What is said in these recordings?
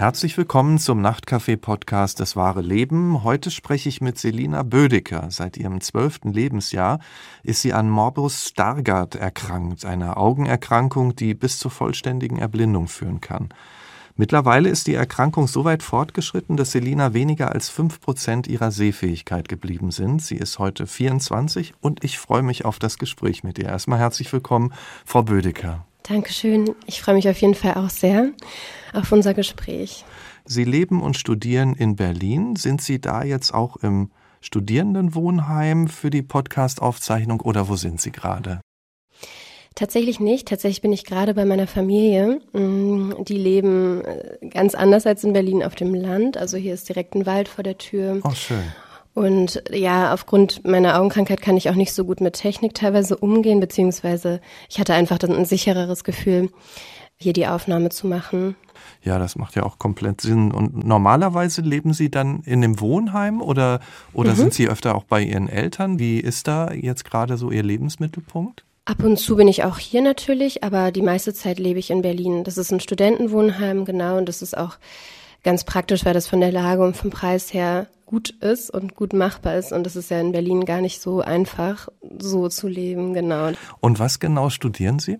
Herzlich willkommen zum Nachtcafé-Podcast Das wahre Leben. Heute spreche ich mit Selina Bödecker. Seit ihrem zwölften Lebensjahr ist sie an Morbus Stargardt erkrankt, einer Augenerkrankung, die bis zur vollständigen Erblindung führen kann. Mittlerweile ist die Erkrankung so weit fortgeschritten, dass Selina weniger als fünf Prozent ihrer Sehfähigkeit geblieben sind. Sie ist heute 24 und ich freue mich auf das Gespräch mit ihr. Erstmal herzlich willkommen, Frau Bödecker. Dankeschön. Ich freue mich auf jeden Fall auch sehr auf unser Gespräch. Sie leben und studieren in Berlin. Sind Sie da jetzt auch im Studierendenwohnheim für die Podcast-Aufzeichnung oder wo sind Sie gerade? Tatsächlich nicht. Tatsächlich bin ich gerade bei meiner Familie. Mm, die leben äh, ganz anders als in Berlin auf dem Land. Also hier ist direkt ein Wald vor der Tür. Oh, schön. Und ja, aufgrund meiner Augenkrankheit kann ich auch nicht so gut mit Technik teilweise umgehen, beziehungsweise ich hatte einfach dann ein sichereres Gefühl, hier die Aufnahme zu machen. Ja, das macht ja auch komplett Sinn. Und normalerweise leben Sie dann in dem Wohnheim oder, oder mhm. sind Sie öfter auch bei Ihren Eltern? Wie ist da jetzt gerade so Ihr Lebensmittelpunkt? Ab und zu bin ich auch hier natürlich, aber die meiste Zeit lebe ich in Berlin. Das ist ein Studentenwohnheim, genau, und das ist auch ganz praktisch, weil das von der Lage und vom Preis her gut ist und gut machbar ist. Und das ist ja in Berlin gar nicht so einfach, so zu leben, genau. Und was genau studieren Sie?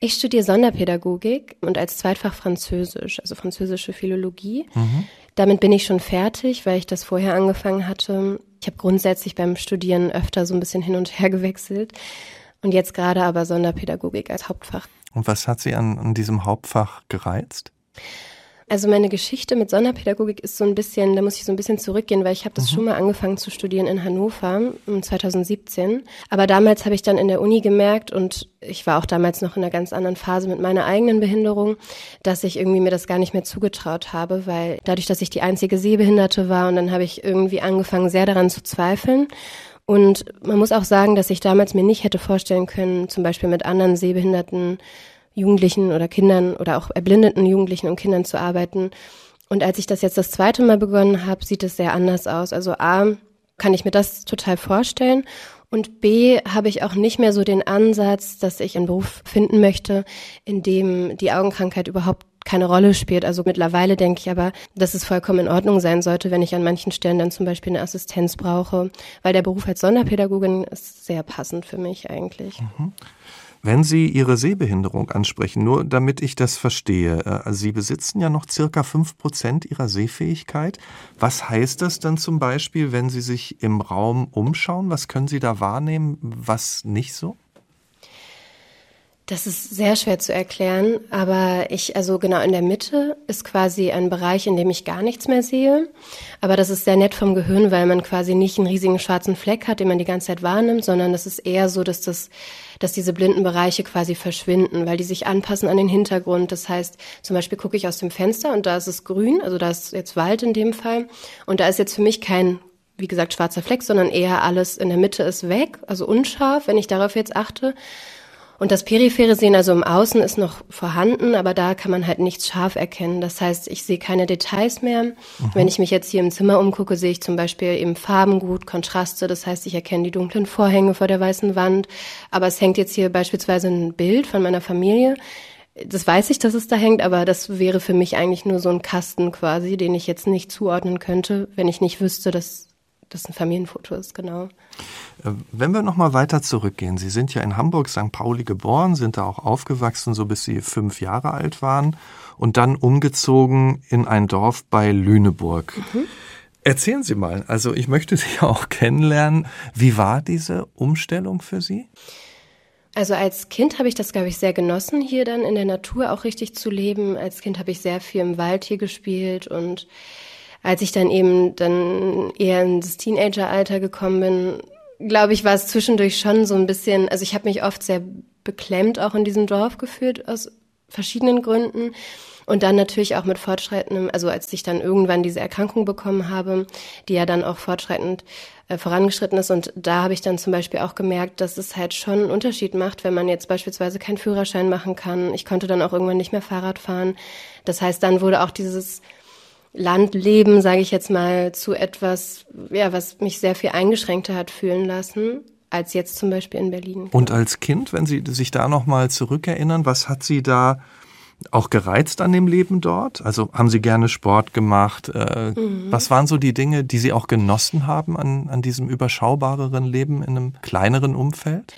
Ich studiere Sonderpädagogik und als Zweitfach Französisch, also französische Philologie. Mhm. Damit bin ich schon fertig, weil ich das vorher angefangen hatte. Ich habe grundsätzlich beim Studieren öfter so ein bisschen hin und her gewechselt und jetzt gerade aber Sonderpädagogik als Hauptfach. Und was hat Sie an, an diesem Hauptfach gereizt? Also meine Geschichte mit Sonderpädagogik ist so ein bisschen, da muss ich so ein bisschen zurückgehen, weil ich habe das mhm. schon mal angefangen zu studieren in Hannover 2017. Aber damals habe ich dann in der Uni gemerkt und ich war auch damals noch in einer ganz anderen Phase mit meiner eigenen Behinderung, dass ich irgendwie mir das gar nicht mehr zugetraut habe, weil dadurch, dass ich die einzige Sehbehinderte war und dann habe ich irgendwie angefangen, sehr daran zu zweifeln. Und man muss auch sagen, dass ich damals mir nicht hätte vorstellen können, zum Beispiel mit anderen Sehbehinderten Jugendlichen oder Kindern oder auch erblindeten Jugendlichen und Kindern zu arbeiten. Und als ich das jetzt das zweite Mal begonnen habe, sieht es sehr anders aus. Also A, kann ich mir das total vorstellen. Und B, habe ich auch nicht mehr so den Ansatz, dass ich einen Beruf finden möchte, in dem die Augenkrankheit überhaupt keine Rolle spielt. Also mittlerweile denke ich aber, dass es vollkommen in Ordnung sein sollte, wenn ich an manchen Stellen dann zum Beispiel eine Assistenz brauche, weil der Beruf als Sonderpädagogin ist sehr passend für mich eigentlich. Mhm. Wenn Sie Ihre Sehbehinderung ansprechen, nur damit ich das verstehe, äh, Sie besitzen ja noch circa fünf Prozent Ihrer Sehfähigkeit. Was heißt das dann zum Beispiel, wenn Sie sich im Raum umschauen? Was können Sie da wahrnehmen, was nicht so? Das ist sehr schwer zu erklären, aber ich, also genau in der Mitte ist quasi ein Bereich, in dem ich gar nichts mehr sehe. Aber das ist sehr nett vom Gehirn, weil man quasi nicht einen riesigen schwarzen Fleck hat, den man die ganze Zeit wahrnimmt, sondern das ist eher so, dass das, dass diese blinden Bereiche quasi verschwinden, weil die sich anpassen an den Hintergrund. Das heißt, zum Beispiel gucke ich aus dem Fenster und da ist es grün, also da ist jetzt Wald in dem Fall. Und da ist jetzt für mich kein wie gesagt, schwarzer Fleck, sondern eher alles in der Mitte ist weg, also unscharf, wenn ich darauf jetzt achte. Und das periphere Sehen, also im Außen, ist noch vorhanden, aber da kann man halt nichts scharf erkennen. Das heißt, ich sehe keine Details mehr. Mhm. Wenn ich mich jetzt hier im Zimmer umgucke, sehe ich zum Beispiel eben Farben gut, Kontraste. Das heißt, ich erkenne die dunklen Vorhänge vor der weißen Wand. Aber es hängt jetzt hier beispielsweise ein Bild von meiner Familie. Das weiß ich, dass es da hängt, aber das wäre für mich eigentlich nur so ein Kasten quasi, den ich jetzt nicht zuordnen könnte, wenn ich nicht wüsste, dass das ein Familienfoto ist, genau. Äh, wenn wir nochmal weiter zurückgehen, Sie sind ja in Hamburg, St. Pauli geboren, sind da auch aufgewachsen, so bis Sie fünf Jahre alt waren und dann umgezogen in ein Dorf bei Lüneburg. Mhm. Erzählen Sie mal, also ich möchte Sie auch kennenlernen. Wie war diese Umstellung für Sie? Also als Kind habe ich das, glaube ich, sehr genossen, hier dann in der Natur auch richtig zu leben. Als Kind habe ich sehr viel im Wald hier gespielt und als ich dann eben dann eher ins Teenageralter gekommen bin, glaube ich, war es zwischendurch schon so ein bisschen, also ich habe mich oft sehr beklemmt auch in diesem Dorf gefühlt aus verschiedenen Gründen. Und dann natürlich auch mit fortschreitendem, also als ich dann irgendwann diese Erkrankung bekommen habe, die ja dann auch fortschreitend äh, vorangeschritten ist. Und da habe ich dann zum Beispiel auch gemerkt, dass es halt schon einen Unterschied macht, wenn man jetzt beispielsweise keinen Führerschein machen kann. Ich konnte dann auch irgendwann nicht mehr Fahrrad fahren. Das heißt, dann wurde auch dieses Landleben, sage ich jetzt mal, zu etwas, ja, was mich sehr viel eingeschränkter hat fühlen lassen als jetzt zum Beispiel in Berlin. Und als Kind, wenn Sie sich da noch mal zurückerinnern, was hat Sie da auch gereizt an dem Leben dort? Also haben Sie gerne Sport gemacht? Äh, mhm. Was waren so die Dinge, die Sie auch genossen haben an, an diesem überschaubareren Leben in einem kleineren Umfeld?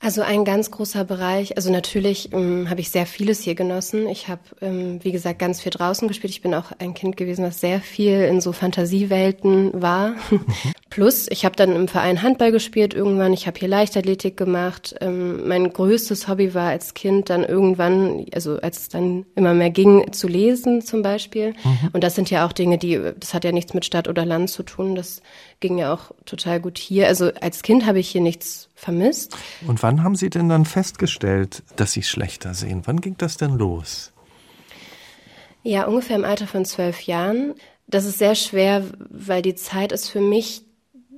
Also ein ganz großer Bereich. Also natürlich ähm, habe ich sehr vieles hier genossen. Ich habe, ähm, wie gesagt, ganz viel draußen gespielt. Ich bin auch ein Kind gewesen, was sehr viel in so Fantasiewelten war. Plus, ich habe dann im Verein Handball gespielt irgendwann. Ich habe hier Leichtathletik gemacht. Ähm, mein größtes Hobby war als Kind dann irgendwann, also als es dann immer mehr ging, zu lesen zum Beispiel. Mhm. Und das sind ja auch Dinge, die, das hat ja nichts mit Stadt oder Land zu tun. Das ging ja auch total gut hier. Also als Kind habe ich hier nichts vermisst. Und wann haben Sie denn dann festgestellt, dass Sie schlechter sehen? Wann ging das denn los? Ja, ungefähr im Alter von zwölf Jahren. Das ist sehr schwer, weil die Zeit ist für mich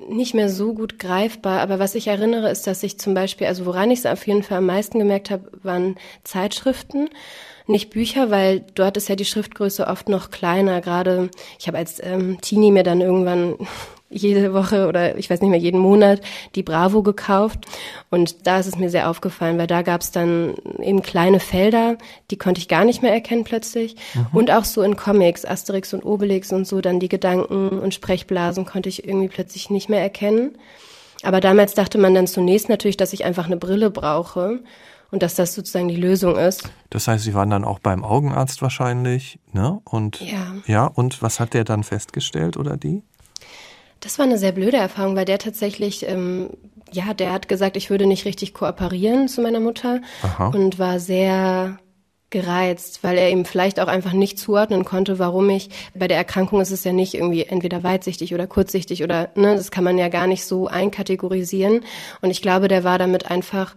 nicht mehr so gut greifbar. Aber was ich erinnere, ist, dass ich zum Beispiel, also woran ich es auf jeden Fall am meisten gemerkt habe, waren Zeitschriften nicht Bücher, weil dort ist ja die Schriftgröße oft noch kleiner. Gerade ich habe als ähm, Teenie mir dann irgendwann jede Woche oder ich weiß nicht mehr, jeden Monat die Bravo gekauft. Und da ist es mir sehr aufgefallen, weil da gab es dann eben kleine Felder, die konnte ich gar nicht mehr erkennen plötzlich. Mhm. Und auch so in Comics, Asterix und Obelix und so, dann die Gedanken und Sprechblasen konnte ich irgendwie plötzlich nicht mehr erkennen. Aber damals dachte man dann zunächst natürlich, dass ich einfach eine Brille brauche und dass das sozusagen die Lösung ist. Das heißt, Sie waren dann auch beim Augenarzt wahrscheinlich, ne? Und ja, ja und was hat der dann festgestellt oder die? Das war eine sehr blöde Erfahrung, weil der tatsächlich, ähm, ja, der hat gesagt, ich würde nicht richtig kooperieren zu meiner Mutter Aha. und war sehr gereizt, weil er ihm vielleicht auch einfach nicht zuordnen konnte, warum ich bei der Erkrankung ist es ja nicht irgendwie entweder weitsichtig oder kurzsichtig oder ne, das kann man ja gar nicht so einkategorisieren und ich glaube, der war damit einfach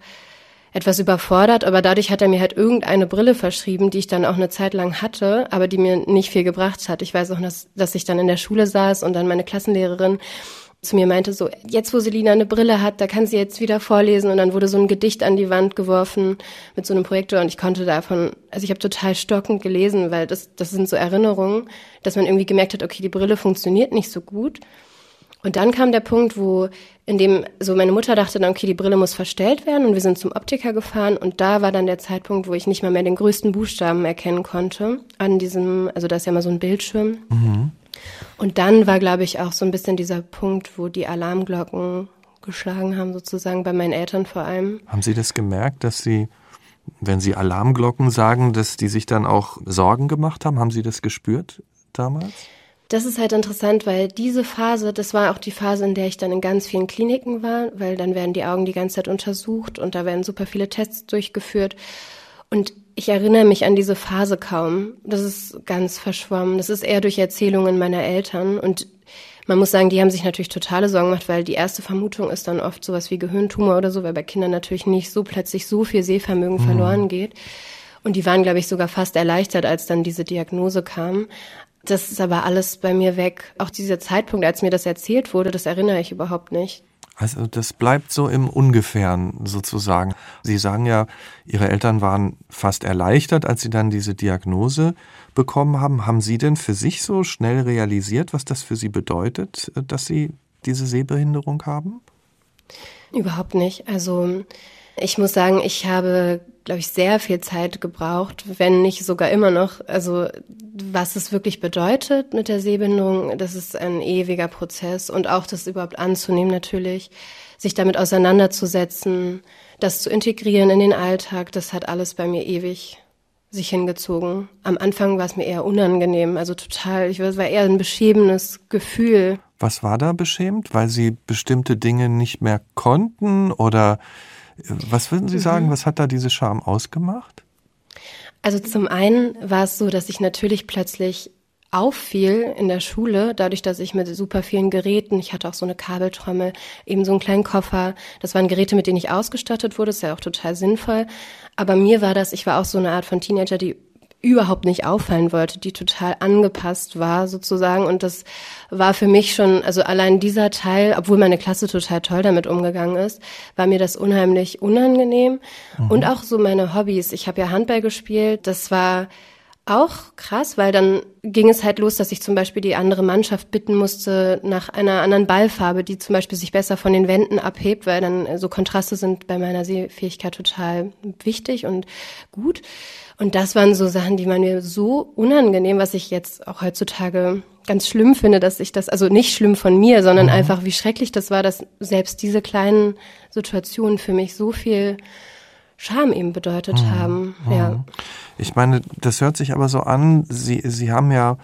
etwas überfordert, aber dadurch hat er mir halt irgendeine Brille verschrieben, die ich dann auch eine Zeit lang hatte, aber die mir nicht viel gebracht hat. Ich weiß auch, dass, dass ich dann in der Schule saß und dann meine Klassenlehrerin zu mir meinte so, jetzt wo Selina eine Brille hat, da kann sie jetzt wieder vorlesen und dann wurde so ein Gedicht an die Wand geworfen mit so einem Projektor und ich konnte davon, also ich habe total stockend gelesen, weil das, das sind so Erinnerungen, dass man irgendwie gemerkt hat, okay, die Brille funktioniert nicht so gut. Und dann kam der Punkt, wo in dem so meine Mutter dachte dann, okay, die Brille muss verstellt werden und wir sind zum Optiker gefahren und da war dann der Zeitpunkt, wo ich nicht mal mehr den größten Buchstaben erkennen konnte an diesem, also da ist ja mal so ein Bildschirm. Mhm. Und dann war, glaube ich, auch so ein bisschen dieser Punkt, wo die Alarmglocken geschlagen haben, sozusagen bei meinen Eltern vor allem. Haben Sie das gemerkt, dass Sie, wenn Sie Alarmglocken sagen, dass die sich dann auch Sorgen gemacht haben? Haben Sie das gespürt damals? Das ist halt interessant, weil diese Phase, das war auch die Phase, in der ich dann in ganz vielen Kliniken war, weil dann werden die Augen die ganze Zeit untersucht und da werden super viele Tests durchgeführt. Und ich erinnere mich an diese Phase kaum. Das ist ganz verschwommen. Das ist eher durch Erzählungen meiner Eltern. Und man muss sagen, die haben sich natürlich totale Sorgen gemacht, weil die erste Vermutung ist dann oft sowas wie Gehirntumor oder so, weil bei Kindern natürlich nicht so plötzlich so viel Sehvermögen mhm. verloren geht. Und die waren, glaube ich, sogar fast erleichtert, als dann diese Diagnose kam. Das ist aber alles bei mir weg. Auch dieser Zeitpunkt, als mir das erzählt wurde, das erinnere ich überhaupt nicht. Also das bleibt so im Ungefähren sozusagen. Sie sagen ja, Ihre Eltern waren fast erleichtert, als Sie dann diese Diagnose bekommen haben. Haben Sie denn für sich so schnell realisiert, was das für Sie bedeutet, dass Sie diese Sehbehinderung haben? Überhaupt nicht. Also ich muss sagen, ich habe glaube ich, sehr viel Zeit gebraucht, wenn nicht sogar immer noch. Also was es wirklich bedeutet mit der Sehbehinderung, das ist ein ewiger Prozess und auch das überhaupt anzunehmen natürlich, sich damit auseinanderzusetzen, das zu integrieren in den Alltag, das hat alles bei mir ewig sich hingezogen. Am Anfang war es mir eher unangenehm, also total, ich war eher ein beschämendes Gefühl. Was war da beschämt? Weil Sie bestimmte Dinge nicht mehr konnten oder was würden Sie sagen, mhm. was hat da diese Scham ausgemacht? Also zum einen war es so, dass ich natürlich plötzlich auffiel in der Schule, dadurch, dass ich mit super vielen Geräten, ich hatte auch so eine Kabeltrommel, eben so einen kleinen Koffer, das waren Geräte, mit denen ich ausgestattet wurde, ist ja auch total sinnvoll. Aber mir war das, ich war auch so eine Art von Teenager, die überhaupt nicht auffallen wollte, die total angepasst war sozusagen. Und das war für mich schon, also allein dieser Teil, obwohl meine Klasse total toll damit umgegangen ist, war mir das unheimlich unangenehm. Mhm. Und auch so meine Hobbys. Ich habe ja Handball gespielt. Das war auch krass, weil dann ging es halt los, dass ich zum Beispiel die andere Mannschaft bitten musste nach einer anderen Ballfarbe, die zum Beispiel sich besser von den Wänden abhebt, weil dann so Kontraste sind bei meiner Sehfähigkeit total wichtig und gut. Und das waren so Sachen, die man mir so unangenehm, was ich jetzt auch heutzutage ganz schlimm finde, dass ich das, also nicht schlimm von mir, sondern mhm. einfach, wie schrecklich das war, dass selbst diese kleinen Situationen für mich so viel Scham eben bedeutet mhm. haben. Ja. Mhm. Ich meine, das hört sich aber so an, Sie, Sie haben ja,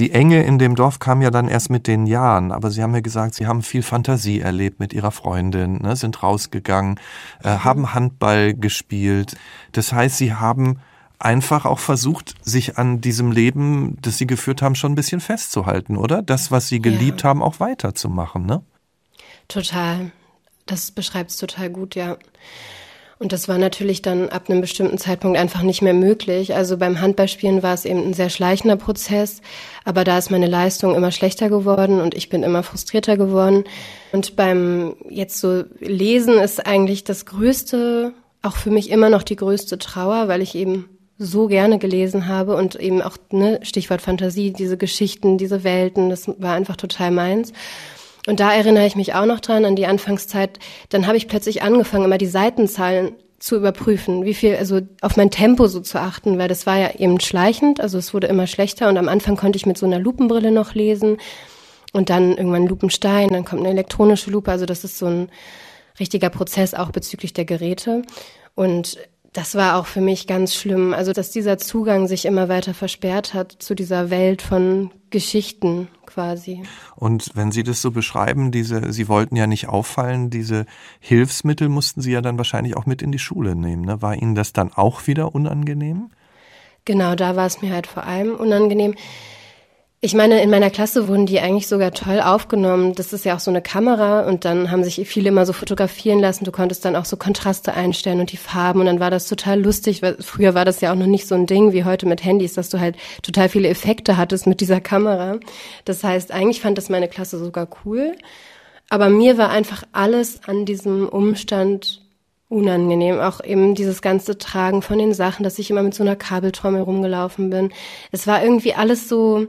die Enge in dem Dorf kam ja dann erst mit den Jahren, aber Sie haben ja gesagt, Sie haben viel Fantasie erlebt mit Ihrer Freundin, ne, sind rausgegangen, äh, mhm. haben Handball gespielt. Das heißt, Sie haben einfach auch versucht, sich an diesem Leben, das Sie geführt haben, schon ein bisschen festzuhalten, oder? Das, was Sie geliebt ja. haben, auch weiterzumachen, ne? Total. Das beschreibt es total gut, ja. Und das war natürlich dann ab einem bestimmten Zeitpunkt einfach nicht mehr möglich. Also beim Handballspielen war es eben ein sehr schleichender Prozess, aber da ist meine Leistung immer schlechter geworden und ich bin immer frustrierter geworden. Und beim jetzt so Lesen ist eigentlich das größte, auch für mich immer noch die größte Trauer, weil ich eben so gerne gelesen habe und eben auch, ne, Stichwort Fantasie, diese Geschichten, diese Welten, das war einfach total meins. Und da erinnere ich mich auch noch dran an die Anfangszeit. Dann habe ich plötzlich angefangen, immer die Seitenzahlen zu überprüfen, wie viel, also auf mein Tempo so zu achten, weil das war ja eben schleichend, also es wurde immer schlechter und am Anfang konnte ich mit so einer Lupenbrille noch lesen und dann irgendwann Lupenstein, dann kommt eine elektronische Lupe, also das ist so ein richtiger Prozess auch bezüglich der Geräte. Und das war auch für mich ganz schlimm, also dass dieser Zugang sich immer weiter versperrt hat zu dieser Welt von Geschichten quasi. Und wenn Sie das so beschreiben, diese, Sie wollten ja nicht auffallen, diese Hilfsmittel mussten Sie ja dann wahrscheinlich auch mit in die Schule nehmen. Ne? War Ihnen das dann auch wieder unangenehm? Genau, da war es mir halt vor allem unangenehm. Ich meine, in meiner Klasse wurden die eigentlich sogar toll aufgenommen. Das ist ja auch so eine Kamera und dann haben sich viele immer so fotografieren lassen. Du konntest dann auch so Kontraste einstellen und die Farben und dann war das total lustig, weil früher war das ja auch noch nicht so ein Ding wie heute mit Handys, dass du halt total viele Effekte hattest mit dieser Kamera. Das heißt, eigentlich fand das meine Klasse sogar cool. Aber mir war einfach alles an diesem Umstand unangenehm. Auch eben dieses ganze Tragen von den Sachen, dass ich immer mit so einer Kabeltrommel rumgelaufen bin. Es war irgendwie alles so,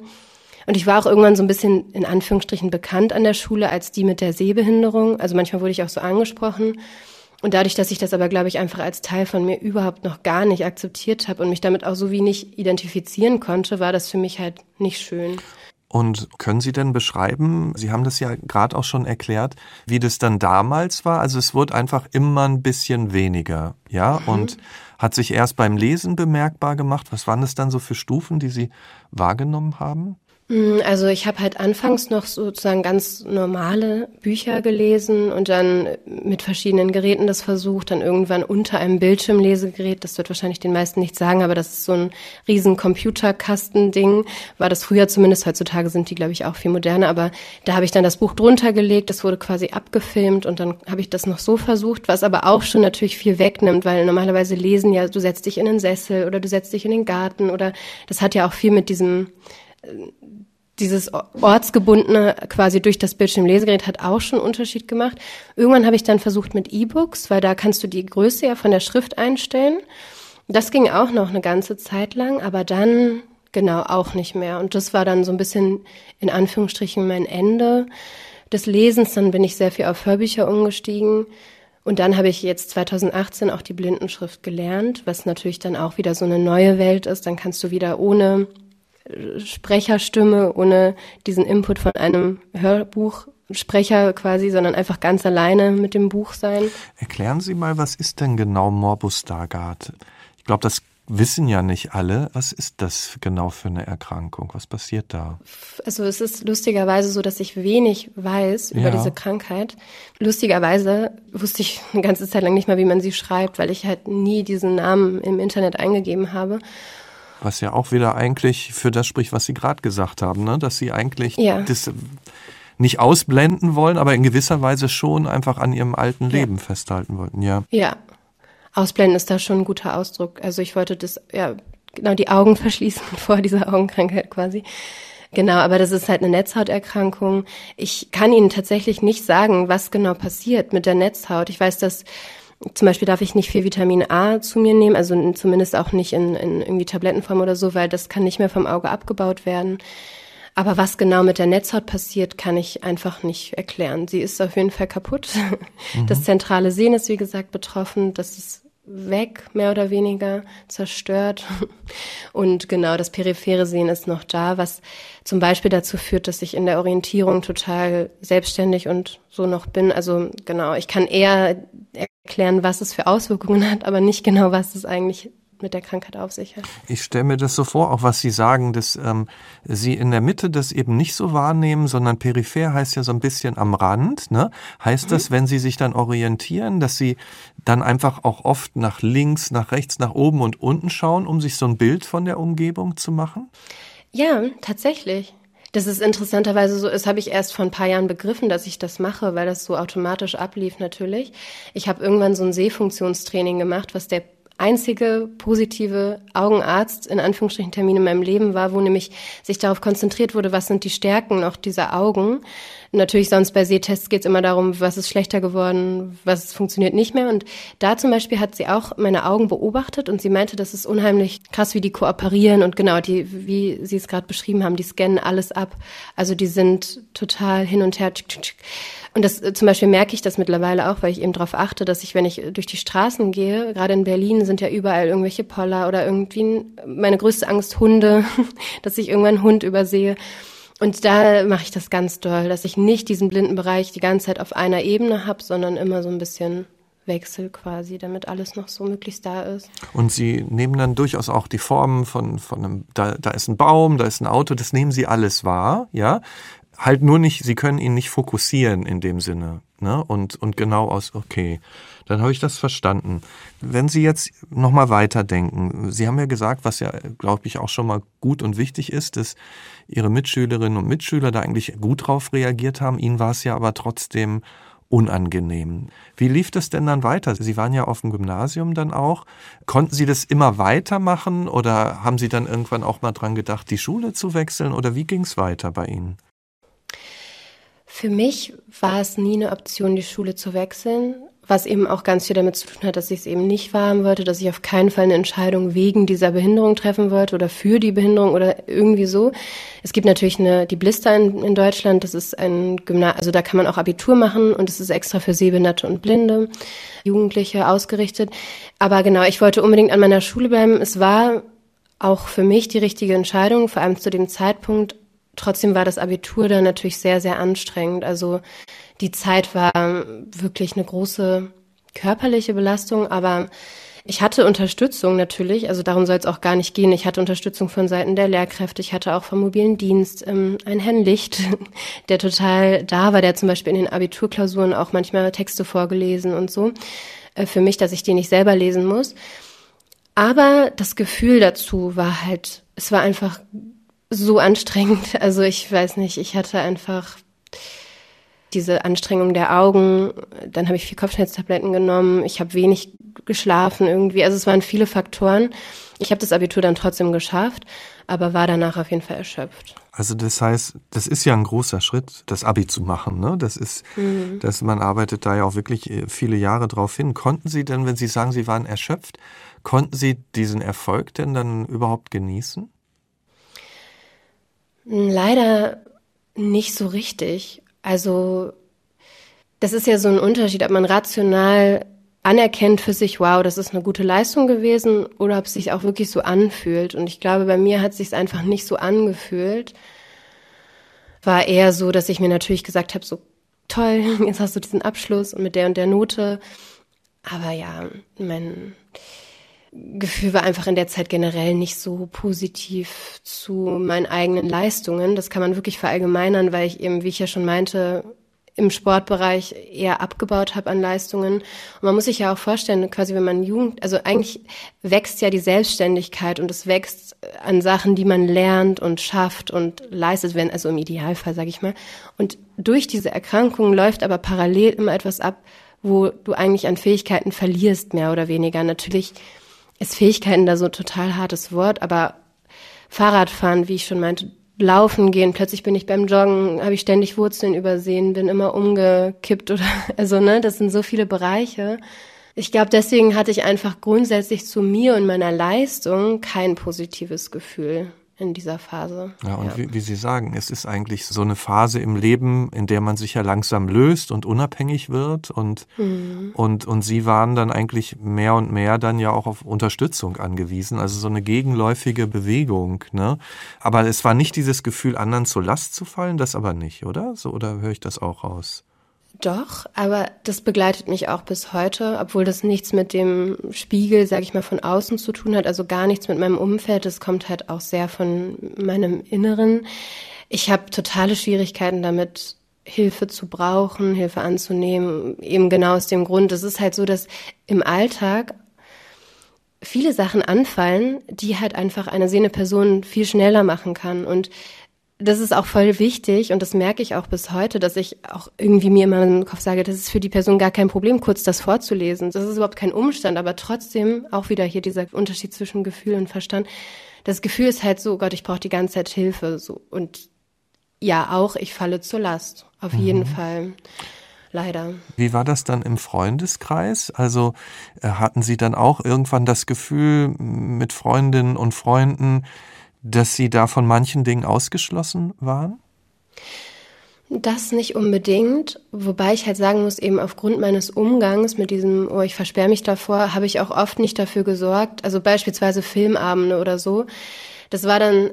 und ich war auch irgendwann so ein bisschen in Anführungsstrichen bekannt an der Schule als die mit der Sehbehinderung. Also manchmal wurde ich auch so angesprochen. Und dadurch, dass ich das aber, glaube ich, einfach als Teil von mir überhaupt noch gar nicht akzeptiert habe und mich damit auch so wie nicht identifizieren konnte, war das für mich halt nicht schön. Und können Sie denn beschreiben, Sie haben das ja gerade auch schon erklärt, wie das dann damals war? Also es wurde einfach immer ein bisschen weniger, ja? Mhm. Und hat sich erst beim Lesen bemerkbar gemacht. Was waren das dann so für Stufen, die Sie wahrgenommen haben? Mm, also ich habe halt anfangs noch sozusagen ganz normale Bücher gelesen und dann mit verschiedenen Geräten das versucht, dann irgendwann unter einem Bildschirmlesegerät, das wird wahrscheinlich den meisten nicht sagen, aber das ist so ein riesen Computerkastending, war das früher zumindest, heutzutage sind die glaube ich auch viel moderner, aber da habe ich dann das Buch drunter gelegt, das wurde quasi abgefilmt und dann habe ich das noch so versucht, was aber auch schon natürlich viel wegnimmt, weil normalerweise lesen ja, du setzt dich in den Sessel oder du setzt dich in den Garten oder das hat ja auch viel mit diesem dieses ortsgebundene quasi durch das Bildschirmlesegerät hat auch schon einen Unterschied gemacht. Irgendwann habe ich dann versucht mit E-Books, weil da kannst du die Größe ja von der Schrift einstellen. Das ging auch noch eine ganze Zeit lang, aber dann genau auch nicht mehr. Und das war dann so ein bisschen in Anführungsstrichen mein Ende des Lesens. Dann bin ich sehr viel auf Hörbücher umgestiegen. Und dann habe ich jetzt 2018 auch die Blindenschrift gelernt, was natürlich dann auch wieder so eine neue Welt ist. Dann kannst du wieder ohne Sprecherstimme, ohne diesen Input von einem Hörbuchsprecher quasi, sondern einfach ganz alleine mit dem Buch sein. Erklären Sie mal, was ist denn genau Morbus Stargardt? Ich glaube, das wissen ja nicht alle. Was ist das genau für eine Erkrankung? Was passiert da? Also es ist lustigerweise so, dass ich wenig weiß über ja. diese Krankheit. Lustigerweise wusste ich eine ganze Zeit lang nicht mal, wie man sie schreibt, weil ich halt nie diesen Namen im Internet eingegeben habe. Was ja auch wieder eigentlich für das spricht, was Sie gerade gesagt haben, ne? dass Sie eigentlich ja. das nicht ausblenden wollen, aber in gewisser Weise schon einfach an Ihrem alten Leben ja. festhalten wollten, ja. Ja, ausblenden ist da schon ein guter Ausdruck. Also ich wollte das, ja, genau die Augen verschließen vor dieser Augenkrankheit quasi. Genau, aber das ist halt eine Netzhauterkrankung. Ich kann Ihnen tatsächlich nicht sagen, was genau passiert mit der Netzhaut. Ich weiß, dass zum Beispiel darf ich nicht viel Vitamin A zu mir nehmen, also zumindest auch nicht in, in irgendwie Tablettenform oder so, weil das kann nicht mehr vom Auge abgebaut werden. Aber was genau mit der Netzhaut passiert, kann ich einfach nicht erklären. Sie ist auf jeden Fall kaputt. Mhm. Das zentrale Sehen ist, wie gesagt, betroffen. Das ist weg, mehr oder weniger zerstört. Und genau, das periphere Sehen ist noch da, was zum Beispiel dazu führt, dass ich in der Orientierung total selbstständig und so noch bin. Also genau, ich kann eher erklären, was es für Auswirkungen hat, aber nicht genau, was es eigentlich mit der Krankheit auf sich hat. Ich stelle mir das so vor, auch was Sie sagen, dass ähm, Sie in der Mitte das eben nicht so wahrnehmen, sondern peripher heißt ja so ein bisschen am Rand. Ne? Heißt mhm. das, wenn Sie sich dann orientieren, dass Sie dann einfach auch oft nach links, nach rechts, nach oben und unten schauen, um sich so ein Bild von der Umgebung zu machen? Ja, tatsächlich. Das ist interessanterweise so, das habe ich erst vor ein paar Jahren begriffen, dass ich das mache, weil das so automatisch ablief natürlich. Ich habe irgendwann so ein Sehfunktionstraining gemacht, was der einzige positive Augenarzt in Anführungsstrichen Termin in meinem Leben war, wo nämlich sich darauf konzentriert wurde, was sind die Stärken noch dieser Augen. Natürlich sonst bei Sehtests geht es immer darum, was ist schlechter geworden, was funktioniert nicht mehr. Und da zum Beispiel hat sie auch meine Augen beobachtet und sie meinte, das ist unheimlich krass, wie die kooperieren und genau, die, wie Sie es gerade beschrieben haben, die scannen alles ab. Also die sind total hin und her. Und das äh, zum Beispiel merke ich das mittlerweile auch, weil ich eben darauf achte, dass ich, wenn ich durch die Straßen gehe, gerade in Berlin sind ja überall irgendwelche Poller oder irgendwie meine größte Angst Hunde, dass ich irgendwann einen Hund übersehe. Und da mache ich das ganz doll, dass ich nicht diesen blinden Bereich die ganze Zeit auf einer Ebene habe, sondern immer so ein bisschen Wechsel quasi, damit alles noch so möglichst da ist. Und Sie nehmen dann durchaus auch die Formen von, von einem, da, da ist ein Baum, da ist ein Auto, das nehmen Sie alles wahr, ja halt nur nicht, sie können ihn nicht fokussieren in dem Sinne. Ne? Und, und genau aus, okay, dann habe ich das verstanden. Wenn Sie jetzt nochmal weiterdenken, Sie haben ja gesagt, was ja, glaube ich, auch schon mal gut und wichtig ist, dass Ihre Mitschülerinnen und Mitschüler da eigentlich gut drauf reagiert haben. Ihnen war es ja aber trotzdem unangenehm. Wie lief das denn dann weiter? Sie waren ja auf dem Gymnasium dann auch. Konnten Sie das immer weitermachen oder haben Sie dann irgendwann auch mal dran gedacht, die Schule zu wechseln oder wie ging es weiter bei Ihnen? Für mich war es nie eine Option, die Schule zu wechseln, was eben auch ganz viel damit zu tun hat, dass ich es eben nicht wahren wollte, dass ich auf keinen Fall eine Entscheidung wegen dieser Behinderung treffen wollte oder für die Behinderung oder irgendwie so. Es gibt natürlich eine, die Blister in, in Deutschland, das ist ein Gymnasium, also da kann man auch Abitur machen und es ist extra für Sehbehinderte und Blinde, Jugendliche ausgerichtet. Aber genau, ich wollte unbedingt an meiner Schule bleiben. Es war auch für mich die richtige Entscheidung, vor allem zu dem Zeitpunkt, Trotzdem war das Abitur dann natürlich sehr, sehr anstrengend. Also die Zeit war wirklich eine große körperliche Belastung, aber ich hatte Unterstützung natürlich, also darum soll es auch gar nicht gehen. Ich hatte Unterstützung von Seiten der Lehrkräfte, ich hatte auch vom mobilen Dienst ähm, einen Herrn Licht, der total da war, der zum Beispiel in den Abiturklausuren auch manchmal Texte vorgelesen und so, äh, für mich, dass ich die nicht selber lesen muss. Aber das Gefühl dazu war halt, es war einfach so anstrengend. Also ich weiß nicht, ich hatte einfach diese Anstrengung der Augen. Dann habe ich viel Kopfschmerztabletten genommen. Ich habe wenig geschlafen irgendwie. Also es waren viele Faktoren. Ich habe das Abitur dann trotzdem geschafft, aber war danach auf jeden Fall erschöpft. Also das heißt, das ist ja ein großer Schritt, das Abi zu machen. Ne? Das ist, mhm. dass man arbeitet da ja auch wirklich äh, viele Jahre drauf hin. Konnten Sie denn, wenn Sie sagen, Sie waren erschöpft, konnten Sie diesen Erfolg denn dann überhaupt genießen? Leider nicht so richtig. Also das ist ja so ein Unterschied, ob man rational anerkennt für sich, wow, das ist eine gute Leistung gewesen, oder ob es sich auch wirklich so anfühlt. Und ich glaube, bei mir hat es sich einfach nicht so angefühlt. War eher so, dass ich mir natürlich gesagt habe, so toll, jetzt hast du diesen Abschluss und mit der und der Note. Aber ja, mein Gefühl war einfach in der Zeit generell nicht so positiv zu meinen eigenen Leistungen. Das kann man wirklich verallgemeinern, weil ich eben, wie ich ja schon meinte, im Sportbereich eher abgebaut habe an Leistungen. Und man muss sich ja auch vorstellen, quasi wenn man Jugend, also eigentlich wächst ja die Selbstständigkeit und es wächst an Sachen, die man lernt und schafft und leistet, wenn, also im Idealfall, sage ich mal. Und durch diese Erkrankung läuft aber parallel immer etwas ab, wo du eigentlich an Fähigkeiten verlierst, mehr oder weniger. Natürlich ist Fähigkeiten da so total hartes Wort, aber Fahrradfahren, wie ich schon meinte, laufen gehen, plötzlich bin ich beim Joggen, habe ich ständig Wurzeln übersehen, bin immer umgekippt oder also ne, das sind so viele Bereiche. Ich glaube, deswegen hatte ich einfach grundsätzlich zu mir und meiner Leistung kein positives Gefühl in dieser Phase. Ja, und ja. Wie, wie, Sie sagen, es ist eigentlich so eine Phase im Leben, in der man sich ja langsam löst und unabhängig wird und, mhm. und, und Sie waren dann eigentlich mehr und mehr dann ja auch auf Unterstützung angewiesen, also so eine gegenläufige Bewegung, ne? Aber es war nicht dieses Gefühl, anderen zur Last zu fallen, das aber nicht, oder? So, oder höre ich das auch raus? Doch, aber das begleitet mich auch bis heute, obwohl das nichts mit dem Spiegel, sag ich mal, von außen zu tun hat, also gar nichts mit meinem Umfeld. Das kommt halt auch sehr von meinem Inneren. Ich habe totale Schwierigkeiten damit, Hilfe zu brauchen, Hilfe anzunehmen, eben genau aus dem Grund. Es ist halt so, dass im Alltag viele Sachen anfallen, die halt einfach eine sehende Person viel schneller machen kann. Und das ist auch voll wichtig und das merke ich auch bis heute, dass ich auch irgendwie mir immer im Kopf sage, das ist für die Person gar kein Problem, kurz das vorzulesen. Das ist überhaupt kein Umstand, aber trotzdem auch wieder hier dieser Unterschied zwischen Gefühl und Verstand. Das Gefühl ist halt so, oh Gott, ich brauche die ganze Zeit Hilfe. So. Und ja, auch ich falle zur Last. Auf mhm. jeden Fall. Leider. Wie war das dann im Freundeskreis? Also äh, hatten Sie dann auch irgendwann das Gefühl mit Freundinnen und Freunden, dass Sie da von manchen Dingen ausgeschlossen waren? Das nicht unbedingt, wobei ich halt sagen muss, eben aufgrund meines Umgangs mit diesem, oh, ich versperre mich davor, habe ich auch oft nicht dafür gesorgt, also beispielsweise Filmabende oder so. Das war dann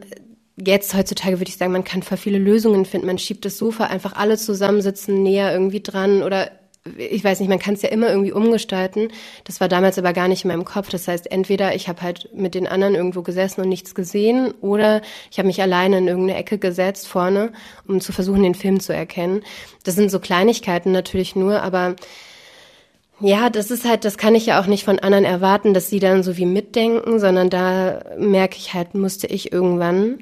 jetzt heutzutage würde ich sagen, man kann für viele Lösungen finden. Man schiebt das Sofa einfach alle zusammensitzen näher irgendwie dran oder ich weiß nicht, man kann es ja immer irgendwie umgestalten. Das war damals aber gar nicht in meinem Kopf. Das heißt, entweder ich habe halt mit den anderen irgendwo gesessen und nichts gesehen, oder ich habe mich alleine in irgendeine Ecke gesetzt vorne, um zu versuchen, den Film zu erkennen. Das sind so Kleinigkeiten natürlich nur, aber ja, das ist halt, das kann ich ja auch nicht von anderen erwarten, dass sie dann so wie mitdenken, sondern da merke ich halt, musste ich irgendwann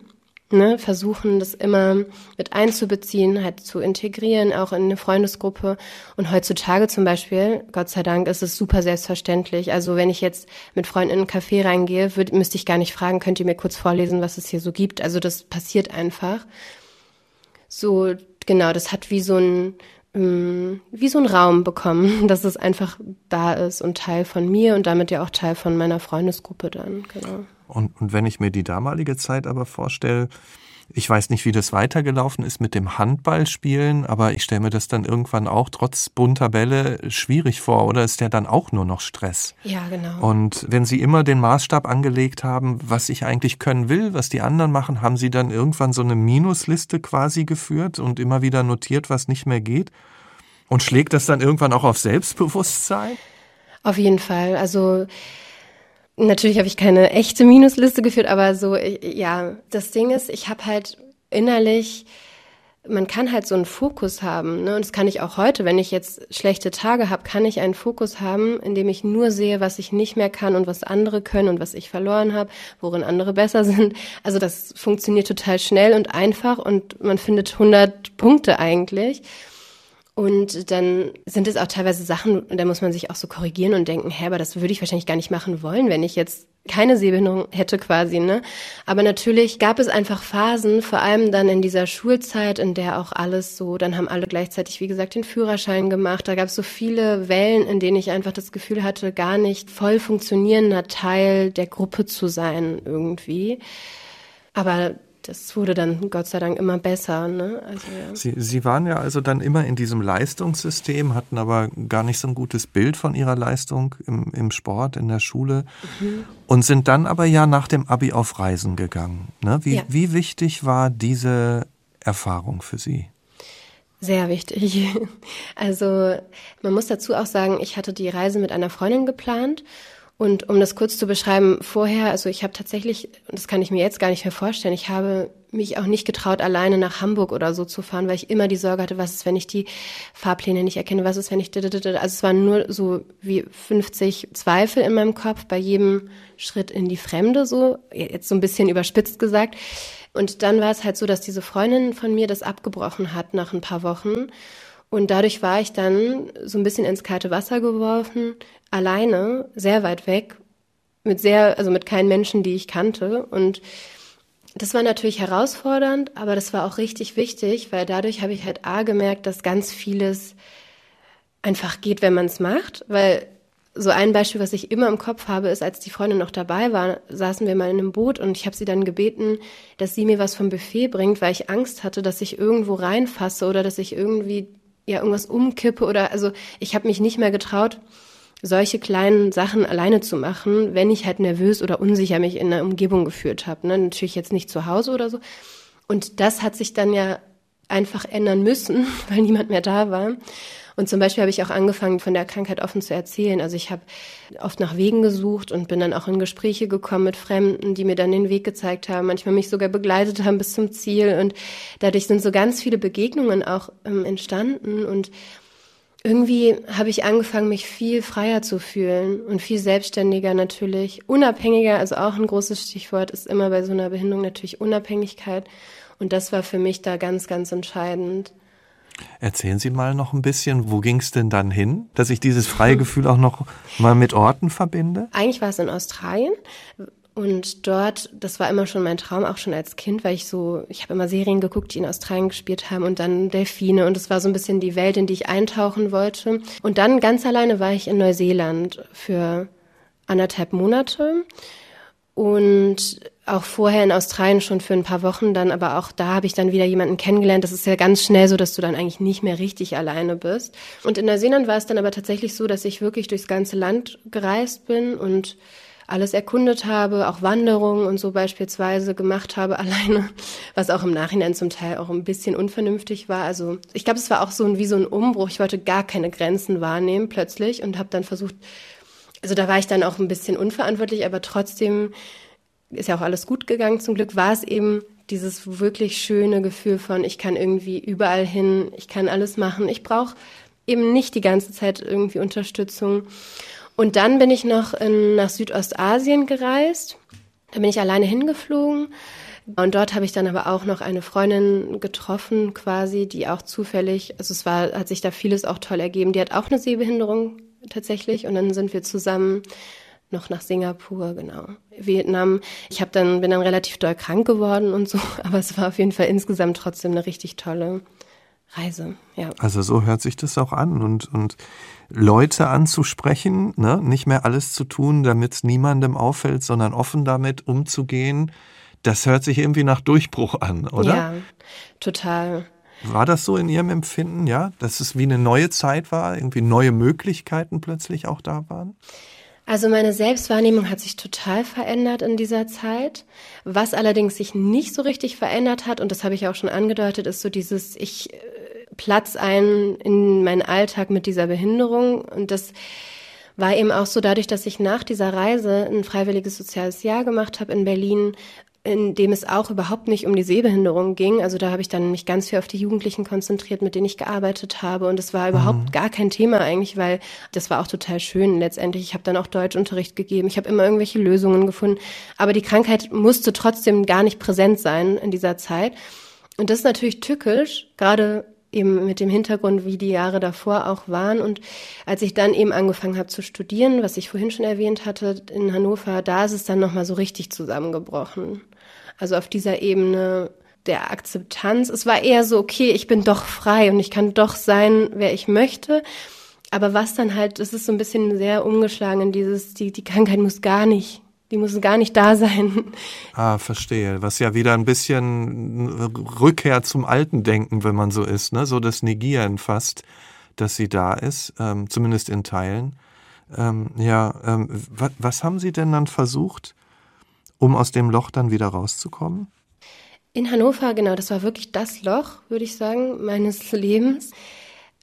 ne, versuchen, das immer mit einzubeziehen, halt zu integrieren, auch in eine Freundesgruppe. Und heutzutage zum Beispiel, Gott sei Dank, ist es super selbstverständlich. Also wenn ich jetzt mit Freunden in einen Café reingehe, würd, müsste ich gar nicht fragen, könnt ihr mir kurz vorlesen, was es hier so gibt. Also das passiert einfach. So, genau, das hat wie so ein, wie so ein Raum bekommen, dass es einfach da ist und Teil von mir und damit ja auch Teil von meiner Freundesgruppe dann, genau. Und, und wenn ich mir die damalige Zeit aber vorstelle, ich weiß nicht, wie das weitergelaufen ist mit dem Handballspielen, aber ich stelle mir das dann irgendwann auch trotz bunter Bälle schwierig vor, oder ist der dann auch nur noch Stress? Ja, genau. Und wenn Sie immer den Maßstab angelegt haben, was ich eigentlich können will, was die anderen machen, haben Sie dann irgendwann so eine Minusliste quasi geführt und immer wieder notiert, was nicht mehr geht? Und schlägt das dann irgendwann auch auf Selbstbewusstsein? Auf jeden Fall. Also Natürlich habe ich keine echte Minusliste geführt, aber so, ja, das Ding ist, ich habe halt innerlich, man kann halt so einen Fokus haben, ne? Und das kann ich auch heute, wenn ich jetzt schlechte Tage habe, kann ich einen Fokus haben, in dem ich nur sehe, was ich nicht mehr kann und was andere können und was ich verloren habe, worin andere besser sind. Also das funktioniert total schnell und einfach und man findet 100 Punkte eigentlich. Und dann sind es auch teilweise Sachen, da muss man sich auch so korrigieren und denken, hä, aber das würde ich wahrscheinlich gar nicht machen wollen, wenn ich jetzt keine Sehbehinderung hätte quasi, ne? Aber natürlich gab es einfach Phasen, vor allem dann in dieser Schulzeit, in der auch alles so, dann haben alle gleichzeitig, wie gesagt, den Führerschein gemacht. Da gab es so viele Wellen, in denen ich einfach das Gefühl hatte, gar nicht voll funktionierender Teil der Gruppe zu sein irgendwie. Aber das wurde dann Gott sei Dank immer besser. Ne? Also, ja. Sie, Sie waren ja also dann immer in diesem Leistungssystem, hatten aber gar nicht so ein gutes Bild von Ihrer Leistung im, im Sport, in der Schule mhm. und sind dann aber ja nach dem Abi auf Reisen gegangen. Ne? Wie, ja. wie wichtig war diese Erfahrung für Sie? Sehr wichtig. Also man muss dazu auch sagen, ich hatte die Reise mit einer Freundin geplant und um das kurz zu beschreiben, vorher, also ich habe tatsächlich, das kann ich mir jetzt gar nicht mehr vorstellen, ich habe mich auch nicht getraut, alleine nach Hamburg oder so zu fahren, weil ich immer die Sorge hatte, was ist, wenn ich die Fahrpläne nicht erkenne, was ist, wenn ich, also es waren nur so wie 50 Zweifel in meinem Kopf bei jedem Schritt in die Fremde, so, jetzt so ein bisschen überspitzt gesagt. Und dann war es halt so, dass diese Freundin von mir das abgebrochen hat nach ein paar Wochen. Und dadurch war ich dann so ein bisschen ins kalte Wasser geworfen, alleine, sehr weit weg, mit sehr, also mit keinen Menschen, die ich kannte. Und das war natürlich herausfordernd, aber das war auch richtig wichtig, weil dadurch habe ich halt A gemerkt, dass ganz vieles einfach geht, wenn man es macht, weil so ein Beispiel, was ich immer im Kopf habe, ist, als die Freundin noch dabei war, saßen wir mal in einem Boot und ich habe sie dann gebeten, dass sie mir was vom Buffet bringt, weil ich Angst hatte, dass ich irgendwo reinfasse oder dass ich irgendwie ja irgendwas umkippe oder also ich habe mich nicht mehr getraut, solche kleinen Sachen alleine zu machen, wenn ich halt nervös oder unsicher mich in einer Umgebung gefühlt habe. Ne? Natürlich jetzt nicht zu Hause oder so. Und das hat sich dann ja einfach ändern müssen, weil niemand mehr da war. Und zum Beispiel habe ich auch angefangen, von der Krankheit offen zu erzählen. Also ich habe oft nach Wegen gesucht und bin dann auch in Gespräche gekommen mit Fremden, die mir dann den Weg gezeigt haben, manchmal mich sogar begleitet haben bis zum Ziel. Und dadurch sind so ganz viele Begegnungen auch ähm, entstanden. Und irgendwie habe ich angefangen, mich viel freier zu fühlen und viel selbstständiger natürlich, unabhängiger. Also auch ein großes Stichwort ist immer bei so einer Behinderung natürlich Unabhängigkeit. Und das war für mich da ganz, ganz entscheidend. Erzählen Sie mal noch ein bisschen, wo ging es denn dann hin, dass ich dieses freie Gefühl auch noch mal mit Orten verbinde? Eigentlich war es in Australien. Und dort, das war immer schon mein Traum, auch schon als Kind, weil ich so, ich habe immer Serien geguckt, die in Australien gespielt haben und dann Delfine und es war so ein bisschen die Welt, in die ich eintauchen wollte. Und dann ganz alleine war ich in Neuseeland für anderthalb Monate und auch vorher in Australien schon für ein paar Wochen dann, aber auch da habe ich dann wieder jemanden kennengelernt. Das ist ja ganz schnell so, dass du dann eigentlich nicht mehr richtig alleine bist. Und in Neuseeland war es dann aber tatsächlich so, dass ich wirklich durchs ganze Land gereist bin und alles erkundet habe, auch Wanderungen und so beispielsweise gemacht habe alleine, was auch im Nachhinein zum Teil auch ein bisschen unvernünftig war. Also ich glaube, es war auch so ein, wie so ein Umbruch. Ich wollte gar keine Grenzen wahrnehmen plötzlich und habe dann versucht, also da war ich dann auch ein bisschen unverantwortlich, aber trotzdem ist ja auch alles gut gegangen. Zum Glück war es eben dieses wirklich schöne Gefühl von, ich kann irgendwie überall hin, ich kann alles machen. Ich brauche eben nicht die ganze Zeit irgendwie Unterstützung. Und dann bin ich noch in, nach Südostasien gereist. Da bin ich alleine hingeflogen. Und dort habe ich dann aber auch noch eine Freundin getroffen, quasi, die auch zufällig, also es war, hat sich da vieles auch toll ergeben. Die hat auch eine Sehbehinderung tatsächlich. Und dann sind wir zusammen noch nach Singapur, genau. Vietnam. Ich habe dann bin dann relativ doll krank geworden und so, aber es war auf jeden Fall insgesamt trotzdem eine richtig tolle Reise. Ja. Also so hört sich das auch an und und Leute anzusprechen, ne? nicht mehr alles zu tun, damit es niemandem auffällt, sondern offen damit umzugehen. Das hört sich irgendwie nach Durchbruch an, oder? Ja, total. War das so in Ihrem Empfinden, ja, dass es wie eine neue Zeit war, irgendwie neue Möglichkeiten plötzlich auch da waren? Also meine Selbstwahrnehmung hat sich total verändert in dieser Zeit. Was allerdings sich nicht so richtig verändert hat, und das habe ich auch schon angedeutet, ist so dieses, ich äh, Platz ein in meinen Alltag mit dieser Behinderung. Und das war eben auch so dadurch, dass ich nach dieser Reise ein freiwilliges soziales Jahr gemacht habe in Berlin, in dem es auch überhaupt nicht um die Sehbehinderung ging. Also da habe ich dann mich ganz viel auf die Jugendlichen konzentriert, mit denen ich gearbeitet habe. Und es war überhaupt mhm. gar kein Thema eigentlich, weil das war auch total schön letztendlich. Ich habe dann auch Deutschunterricht gegeben. Ich habe immer irgendwelche Lösungen gefunden. Aber die Krankheit musste trotzdem gar nicht präsent sein in dieser Zeit. Und das ist natürlich tückisch, gerade eben mit dem Hintergrund, wie die Jahre davor auch waren. Und als ich dann eben angefangen habe zu studieren, was ich vorhin schon erwähnt hatte, in Hannover, da ist es dann nochmal so richtig zusammengebrochen. Also auf dieser Ebene der Akzeptanz. Es war eher so, okay, ich bin doch frei und ich kann doch sein, wer ich möchte. Aber was dann halt, es ist so ein bisschen sehr umgeschlagen in dieses, die, die Krankheit muss gar nicht die müssen gar nicht da sein. Ah, verstehe. Was ja wieder ein bisschen Rückkehr zum alten Denken, wenn man so ist, ne? So das Negieren fast, dass sie da ist, ähm, zumindest in Teilen. Ähm, ja, ähm, was, was haben Sie denn dann versucht, um aus dem Loch dann wieder rauszukommen? In Hannover, genau, das war wirklich das Loch, würde ich sagen, meines Lebens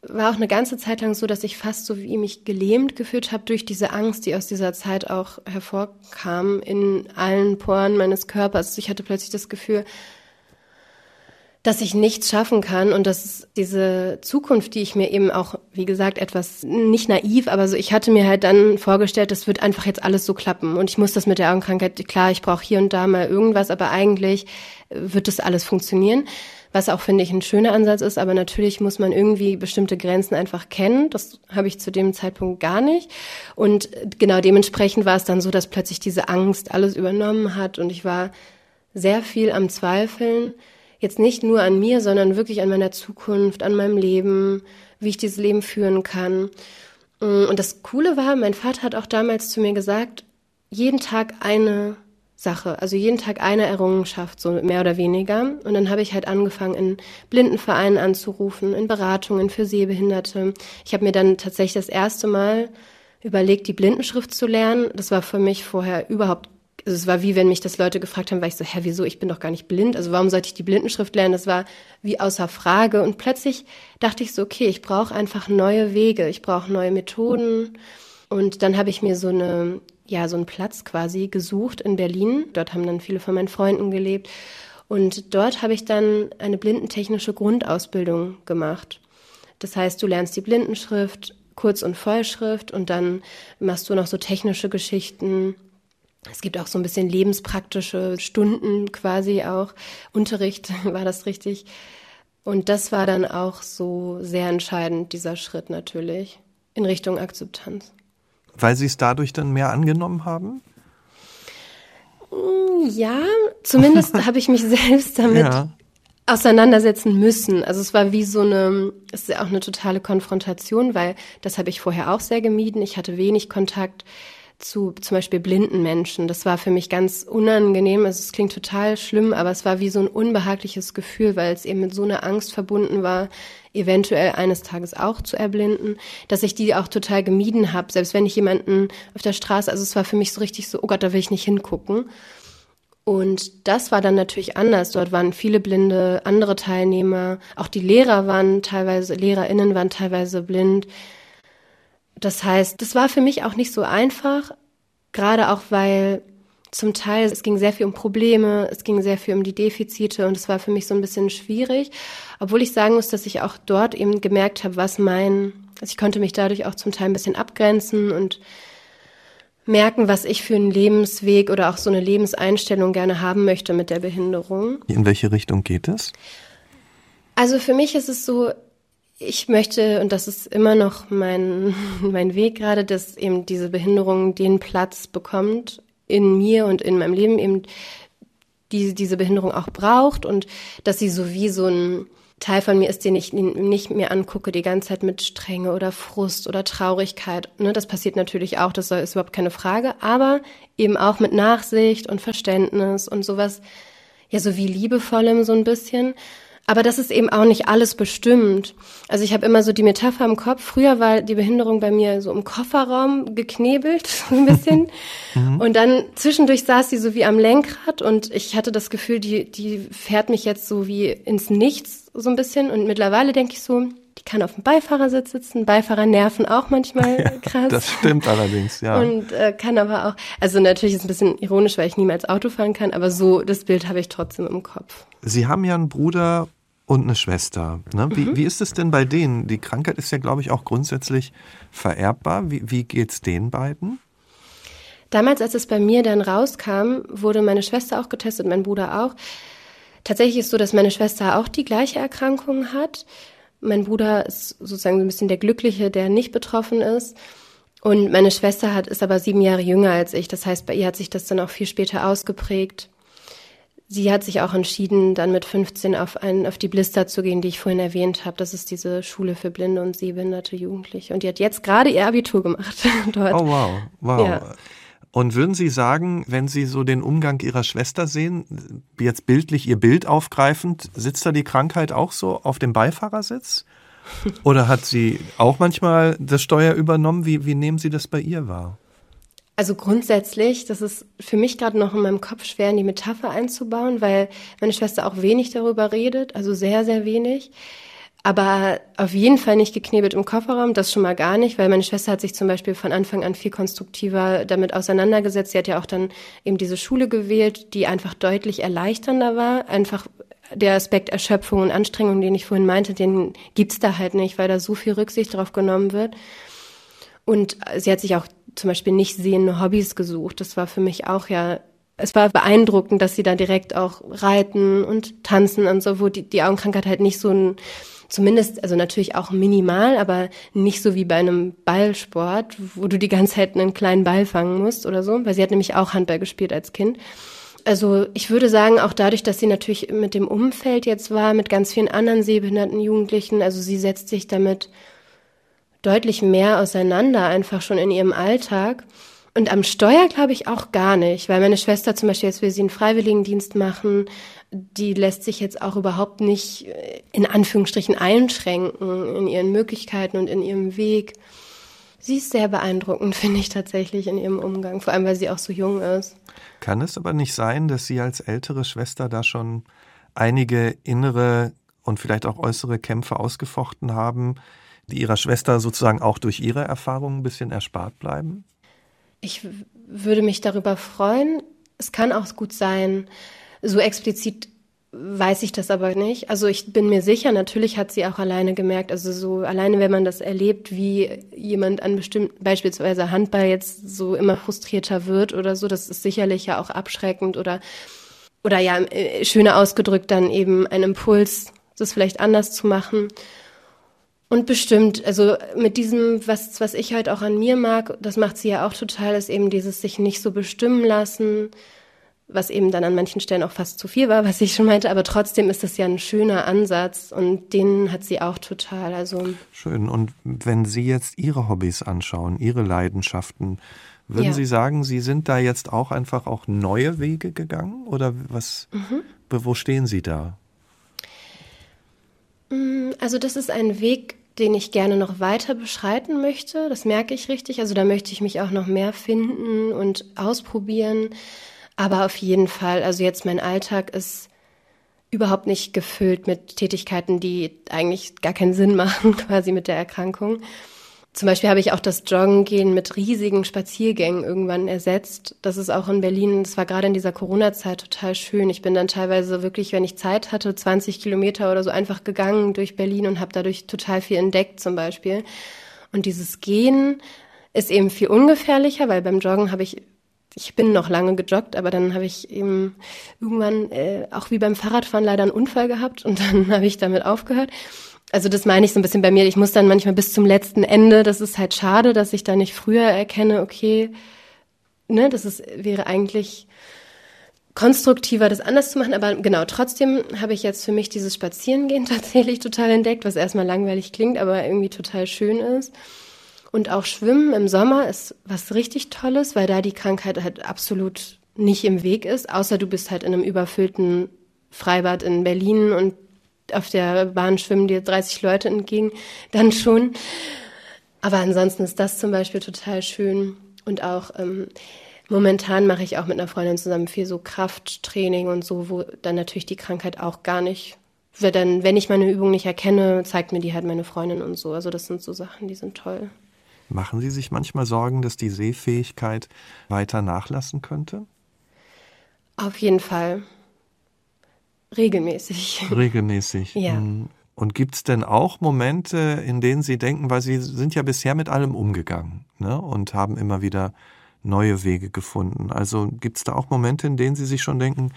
war auch eine ganze Zeit lang so, dass ich fast so wie mich gelähmt gefühlt habe durch diese Angst, die aus dieser Zeit auch hervorkam in allen Poren meines Körpers. Ich hatte plötzlich das Gefühl, dass ich nichts schaffen kann und dass diese Zukunft, die ich mir eben auch, wie gesagt, etwas nicht naiv, aber so, ich hatte mir halt dann vorgestellt, das wird einfach jetzt alles so klappen und ich muss das mit der Augenkrankheit, klar, ich brauche hier und da mal irgendwas, aber eigentlich wird das alles funktionieren was auch, finde ich, ein schöner Ansatz ist. Aber natürlich muss man irgendwie bestimmte Grenzen einfach kennen. Das habe ich zu dem Zeitpunkt gar nicht. Und genau dementsprechend war es dann so, dass plötzlich diese Angst alles übernommen hat und ich war sehr viel am Zweifeln. Jetzt nicht nur an mir, sondern wirklich an meiner Zukunft, an meinem Leben, wie ich dieses Leben führen kann. Mm, und das Coole war, mein Vater hat auch damals zu mir gesagt, jeden Tag eine Sache, also jeden Tag eine Errungenschaft, so mehr oder weniger. Und dann habe ich halt angefangen, in Blindenvereinen anzurufen, in Beratungen für Sehbehinderte. Ich habe mir dann tatsächlich das erste Mal überlegt, die Blindenschrift zu lernen. Das war für mich vorher überhaupt, also es war wie wenn mich das Leute gefragt haben, war ich so, hä, wieso, ich bin doch gar nicht blind, also warum sollte ich die Blindenschrift lernen? Das war wie außer Frage. Und plötzlich dachte ich so, okay, ich brauche einfach neue Wege, ich brauche neue Methoden. Und dann habe ich mir so eine ja, so einen Platz quasi gesucht in Berlin. Dort haben dann viele von meinen Freunden gelebt. Und dort habe ich dann eine blindentechnische Grundausbildung gemacht. Das heißt, du lernst die Blindenschrift, Kurz- und Vollschrift und dann machst du noch so technische Geschichten. Es gibt auch so ein bisschen lebenspraktische Stunden quasi auch. Unterricht war das richtig. Und das war dann auch so sehr entscheidend, dieser Schritt natürlich, in Richtung Akzeptanz. Weil Sie es dadurch dann mehr angenommen haben? Mm, ja, zumindest habe ich mich selbst damit ja. auseinandersetzen müssen. Also es war wie so eine, es ist ja auch eine totale Konfrontation, weil das habe ich vorher auch sehr gemieden. Ich hatte wenig Kontakt zu zum Beispiel blinden Menschen. Das war für mich ganz unangenehm. Also es klingt total schlimm, aber es war wie so ein unbehagliches Gefühl, weil es eben mit so einer Angst verbunden war, eventuell eines Tages auch zu erblinden, dass ich die auch total gemieden habe. Selbst wenn ich jemanden auf der Straße, also es war für mich so richtig so, oh Gott, da will ich nicht hingucken. Und das war dann natürlich anders. Dort waren viele blinde, andere Teilnehmer. Auch die Lehrer waren teilweise, LehrerInnen waren teilweise blind. Das heißt, das war für mich auch nicht so einfach, gerade auch weil zum Teil es ging sehr viel um Probleme, es ging sehr viel um die Defizite und es war für mich so ein bisschen schwierig, obwohl ich sagen muss, dass ich auch dort eben gemerkt habe, was mein, also ich konnte mich dadurch auch zum Teil ein bisschen abgrenzen und merken, was ich für einen Lebensweg oder auch so eine Lebenseinstellung gerne haben möchte mit der Behinderung. In welche Richtung geht es? Also für mich ist es so, ich möchte, und das ist immer noch mein, mein Weg gerade, dass eben diese Behinderung den Platz bekommt in mir und in meinem Leben, eben die, diese Behinderung auch braucht und dass sie so wie so ein Teil von mir ist, den ich nicht mehr angucke, die ganze Zeit mit Strenge oder Frust oder Traurigkeit. Ne, das passiert natürlich auch, das ist überhaupt keine Frage, aber eben auch mit Nachsicht und Verständnis und sowas, ja, so wie liebevollem so ein bisschen. Aber das ist eben auch nicht alles bestimmt. Also ich habe immer so die Metapher im Kopf. Früher war die Behinderung bei mir so im Kofferraum geknebelt, so ein bisschen. Mhm. Und dann zwischendurch saß sie so wie am Lenkrad und ich hatte das Gefühl, die, die fährt mich jetzt so wie ins Nichts so ein bisschen. Und mittlerweile denke ich so, die kann auf dem Beifahrersitz sitzen. Beifahrer nerven auch manchmal krass. das stimmt allerdings, ja. Und äh, kann aber auch, also natürlich ist es ein bisschen ironisch, weil ich niemals Auto fahren kann, aber so das Bild habe ich trotzdem im Kopf. Sie haben ja einen Bruder und eine Schwester. Ne? Wie, mhm. wie ist es denn bei denen? Die Krankheit ist ja, glaube ich, auch grundsätzlich vererbbar. Wie, wie es den beiden? Damals, als es bei mir dann rauskam, wurde meine Schwester auch getestet, mein Bruder auch. Tatsächlich ist es so, dass meine Schwester auch die gleiche Erkrankung hat. Mein Bruder ist sozusagen so ein bisschen der Glückliche, der nicht betroffen ist. Und meine Schwester hat, ist aber sieben Jahre jünger als ich. Das heißt, bei ihr hat sich das dann auch viel später ausgeprägt. Sie hat sich auch entschieden, dann mit 15 auf, ein, auf die Blister zu gehen, die ich vorhin erwähnt habe. Das ist diese Schule für blinde und sehbehinderte Jugendliche. Und die hat jetzt gerade ihr Abitur gemacht dort. Oh wow, wow. Ja. Und würden Sie sagen, wenn Sie so den Umgang Ihrer Schwester sehen, jetzt bildlich Ihr Bild aufgreifend, sitzt da die Krankheit auch so auf dem Beifahrersitz? Oder hat sie auch manchmal das Steuer übernommen? Wie, wie nehmen Sie das bei ihr wahr? Also grundsätzlich, das ist für mich gerade noch in meinem Kopf schwer, in die Metapher einzubauen, weil meine Schwester auch wenig darüber redet, also sehr, sehr wenig. Aber auf jeden Fall nicht geknebelt im Kofferraum, das schon mal gar nicht, weil meine Schwester hat sich zum Beispiel von Anfang an viel konstruktiver damit auseinandergesetzt. Sie hat ja auch dann eben diese Schule gewählt, die einfach deutlich erleichternder war. Einfach der Aspekt Erschöpfung und Anstrengung, den ich vorhin meinte, den gibt's da halt nicht, weil da so viel Rücksicht drauf genommen wird. Und sie hat sich auch zum Beispiel nicht sehende Hobbys gesucht. Das war für mich auch ja, es war beeindruckend, dass sie da direkt auch reiten und tanzen und so, wo die, die Augenkrankheit halt nicht so ein, zumindest, also natürlich auch minimal, aber nicht so wie bei einem Ballsport, wo du die ganze Zeit einen kleinen Ball fangen musst oder so, weil sie hat nämlich auch Handball gespielt als Kind. Also ich würde sagen, auch dadurch, dass sie natürlich mit dem Umfeld jetzt war, mit ganz vielen anderen sehbehinderten Jugendlichen, also sie setzt sich damit deutlich mehr auseinander, einfach schon in ihrem Alltag. Und am Steuer glaube ich auch gar nicht, weil meine Schwester zum Beispiel, jetzt will sie einen Freiwilligendienst machen, die lässt sich jetzt auch überhaupt nicht äh, in Anführungsstrichen einschränken in ihren Möglichkeiten und in ihrem Weg. Sie ist sehr beeindruckend, finde ich tatsächlich in ihrem Umgang, vor allem weil sie auch so jung ist. Kann es aber nicht sein, dass Sie als ältere Schwester da schon einige innere und vielleicht auch äußere Kämpfe ausgefochten haben, die Ihrer Schwester sozusagen auch durch ihre Erfahrungen ein bisschen erspart bleiben? Ich würde mich darüber freuen. Es kann auch gut sein, so explizit weiß ich das aber nicht. Also ich bin mir sicher, natürlich hat sie auch alleine gemerkt, also so alleine, wenn man das erlebt, wie jemand an bestimmten, beispielsweise Handball jetzt so immer frustrierter wird oder so, das ist sicherlich ja auch abschreckend oder, oder ja, äh, schöner ausgedrückt dann eben ein Impuls, das vielleicht anders zu machen. Und bestimmt, also mit diesem, was, was ich halt auch an mir mag, das macht sie ja auch total, ist eben dieses sich nicht so bestimmen lassen, was eben dann an manchen Stellen auch fast zu viel war, was ich schon meinte, aber trotzdem ist das ja ein schöner Ansatz und den hat sie auch total. Also schön. Und wenn Sie jetzt Ihre Hobbys anschauen, Ihre Leidenschaften, würden ja. Sie sagen, Sie sind da jetzt auch einfach auch neue Wege gegangen oder was? Mhm. Wo stehen Sie da? Mm, also das ist ein Weg, den ich gerne noch weiter beschreiten möchte. Das merke ich richtig. Also da möchte ich mich auch noch mehr finden und ausprobieren. Aber auf jeden Fall, also jetzt mein Alltag ist überhaupt nicht gefüllt mit Tätigkeiten, die eigentlich gar keinen Sinn machen, quasi mit der Erkrankung. Zum Beispiel habe ich auch das Joggen gehen mit riesigen Spaziergängen irgendwann ersetzt. Das ist auch in Berlin, das war gerade in dieser Corona-Zeit total schön. Ich bin dann teilweise wirklich, wenn ich Zeit hatte, 20 Kilometer oder so einfach gegangen durch Berlin und habe dadurch total viel entdeckt zum Beispiel. Und dieses Gehen ist eben viel ungefährlicher, weil beim Joggen habe ich ich bin noch lange gejoggt, aber dann habe ich eben irgendwann äh, auch wie beim Fahrradfahren leider einen Unfall gehabt und dann habe ich damit aufgehört. Also das meine ich so ein bisschen bei mir. Ich muss dann manchmal bis zum letzten Ende. Das ist halt schade, dass ich da nicht früher erkenne, okay, ne, das ist, wäre eigentlich konstruktiver, das anders zu machen. Aber genau, trotzdem habe ich jetzt für mich dieses Spazierengehen tatsächlich total entdeckt, was erstmal langweilig klingt, aber irgendwie total schön ist. Und auch Schwimmen im Sommer ist was richtig Tolles, weil da die Krankheit halt absolut nicht im Weg ist, außer du bist halt in einem überfüllten Freibad in Berlin und auf der Bahn schwimmen dir 30 Leute entgegen, dann schon. Aber ansonsten ist das zum Beispiel total schön. Und auch ähm, momentan mache ich auch mit einer Freundin zusammen viel so Krafttraining und so, wo dann natürlich die Krankheit auch gar nicht. Dann, wenn ich meine Übung nicht erkenne, zeigt mir die halt meine Freundin und so. Also das sind so Sachen, die sind toll. Machen Sie sich manchmal Sorgen, dass die Sehfähigkeit weiter nachlassen könnte? Auf jeden Fall. Regelmäßig. Regelmäßig. Ja. Hm. Und gibt es denn auch Momente, in denen Sie denken, weil Sie sind ja bisher mit allem umgegangen ne, und haben immer wieder neue Wege gefunden. Also gibt es da auch Momente, in denen Sie sich schon denken,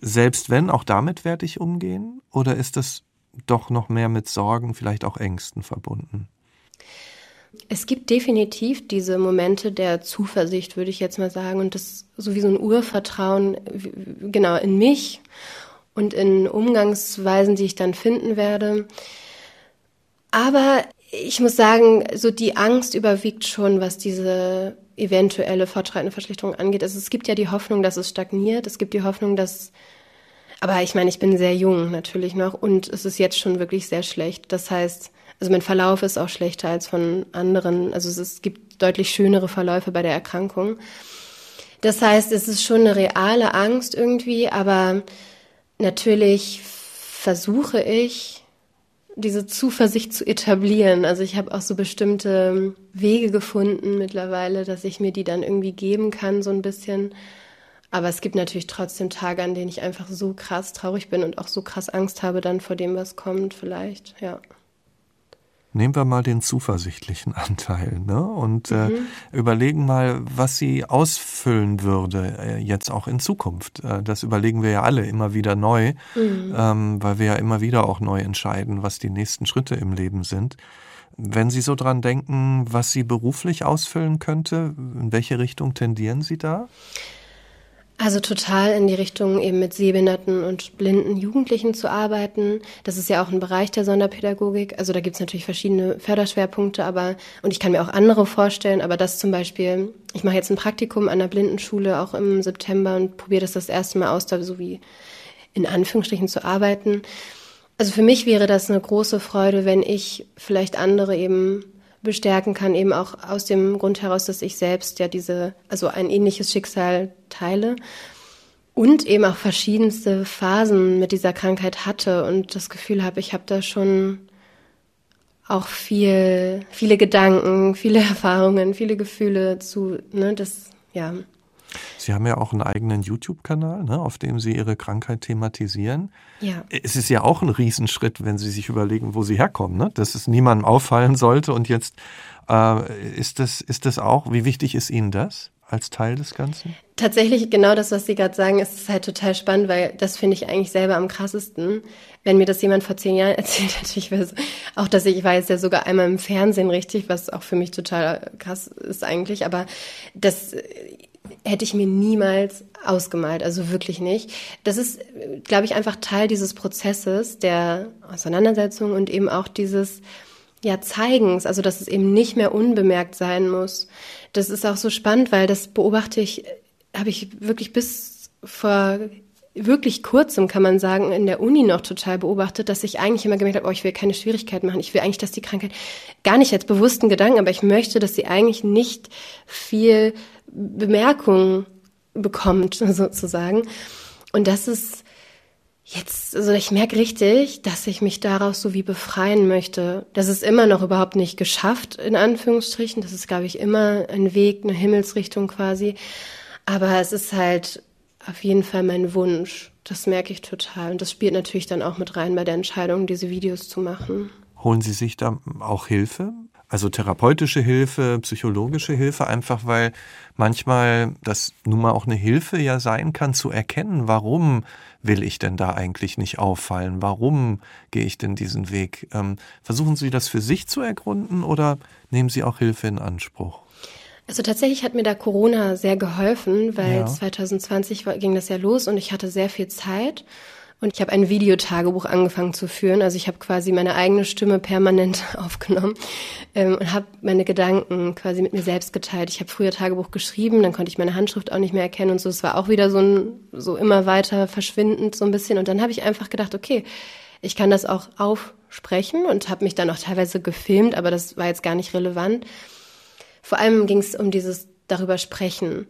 selbst wenn, auch damit werde ich umgehen? Oder ist das doch noch mehr mit Sorgen, vielleicht auch Ängsten verbunden? Es gibt definitiv diese Momente der Zuversicht, würde ich jetzt mal sagen, und das so wie so ein Urvertrauen genau in mich und in Umgangsweisen, die ich dann finden werde. Aber ich muss sagen, so die Angst überwiegt schon, was diese eventuelle fortschreitende Verschlechterung angeht. Also es gibt ja die Hoffnung, dass es stagniert. Es gibt die Hoffnung, dass aber ich meine, ich bin sehr jung natürlich noch und es ist jetzt schon wirklich sehr schlecht. Das heißt, also mein Verlauf ist auch schlechter als von anderen. Also es, ist, gibt deutlich schönere Verläufe bei der Erkrankung. Das heißt, es ist schon eine reale Angst irgendwie, aber natürlich versuche ich, diese Zuversicht zu etablieren. Also ich habe auch so bestimmte Wege gefunden mittlerweile, dass ich mir die dann irgendwie geben kann, so ein bisschen. Aber es gibt natürlich trotzdem Tage, an denen ich einfach so krass traurig bin und auch so krass Angst habe dann vor dem, was kommt, vielleicht, ja. Nehmen wir mal den zuversichtlichen Anteil ne? und äh, mhm. äh, überlegen mal, was sie ausfüllen würde, äh, jetzt auch in Zukunft. Äh, das überlegen wir ja alle immer wieder neu, mhm. ähm, weil wir ja immer wieder auch neu entscheiden, was die nächsten Schritte im Leben sind. Wenn Sie so dran denken, was Sie beruflich ausfüllen könnte, in welche Richtung tendieren Sie da? Also total in die Richtung eben mit sehbehinderten und blinden Jugendlichen zu arbeiten. Das ist ja auch ein Bereich der Sonderpädagogik. Also da gibt es natürlich verschiedene Förderschwerpunkte, aber und ich kann mir auch andere vorstellen, aber das zum Beispiel, ich mache jetzt ein Praktikum an der Blindenschule auch im September und probiere das das erste Mal aus, da so wie in Anführungsstrichen zu arbeiten. Also für mich wäre das eine große Freude, wenn ich vielleicht andere eben bestärken kann, eben auch aus dem Grund heraus, dass ich selbst ja diese, also ein ähnliches Schicksal teile und eben auch verschiedenste Phasen mit dieser Krankheit hatte und das Gefühl habe, ich habe da schon auch viel, viele Gedanken, viele Erfahrungen, viele Gefühle zu, ne, das, ja. Sie haben ja auch einen eigenen YouTube-Kanal, ne, auf dem Sie Ihre Krankheit thematisieren. Ja. Es ist ja auch ein Riesenschritt, wenn Sie sich überlegen, wo Sie herkommen, ne? dass es niemandem auffallen sollte. Und jetzt äh, ist, das, ist das auch, wie wichtig ist Ihnen das? als Teil des Ganzen? Tatsächlich genau das, was Sie gerade sagen, ist halt total spannend, weil das finde ich eigentlich selber am krassesten. Wenn mir das jemand vor zehn Jahren erzählt hätte, ich weiß, auch dass ich, ich war jetzt ja sogar einmal im Fernsehen richtig, was auch für mich total krass ist eigentlich, aber das hätte ich mir niemals ausgemalt, also wirklich nicht. Das ist, glaube ich, einfach Teil dieses Prozesses der Auseinandersetzung und eben auch dieses ja, Zeigens, also dass es eben nicht mehr unbemerkt sein muss. Das ist auch so spannend, weil das beobachte ich, habe ich wirklich bis vor wirklich kurzem, kann man sagen, in der Uni noch total beobachtet, dass ich eigentlich immer gemerkt habe, oh, ich will keine Schwierigkeit machen. Ich will eigentlich, dass die Krankheit gar nicht als bewussten Gedanken, aber ich möchte, dass sie eigentlich nicht viel Bemerkung bekommt, sozusagen. Und das ist jetzt, also ich merke richtig, dass ich mich daraus so wie befreien möchte. Das ist immer noch überhaupt nicht geschafft, in Anführungsstrichen. Das ist, glaube ich, immer ein Weg, eine Himmelsrichtung quasi. Aber es ist halt auf jeden Fall mein Wunsch. Das merke ich total. Und das spielt natürlich dann auch mit rein bei der Entscheidung, diese Videos zu machen. Holen Sie sich da auch Hilfe? Also therapeutische Hilfe, psychologische Hilfe, einfach weil manchmal das nun mal auch eine Hilfe ja sein kann, zu erkennen, warum will ich denn da eigentlich nicht auffallen? Warum gehe ich denn diesen Weg? Ähm, versuchen Sie das für sich zu ergründen oder nehmen Sie auch Hilfe in Anspruch? Also tatsächlich hat mir da Corona sehr geholfen, weil ja. 2020 ging das ja los und ich hatte sehr viel Zeit. Und ich habe ein Videotagebuch angefangen zu führen. Also ich habe quasi meine eigene Stimme permanent aufgenommen ähm, und habe meine Gedanken quasi mit mir selbst geteilt. Ich habe früher Tagebuch geschrieben, dann konnte ich meine Handschrift auch nicht mehr erkennen und so. Es war auch wieder so ein so immer weiter verschwindend so ein bisschen. Und dann habe ich einfach gedacht, okay, ich kann das auch aufsprechen und habe mich dann auch teilweise gefilmt, aber das war jetzt gar nicht relevant. Vor allem ging es um dieses darüber sprechen.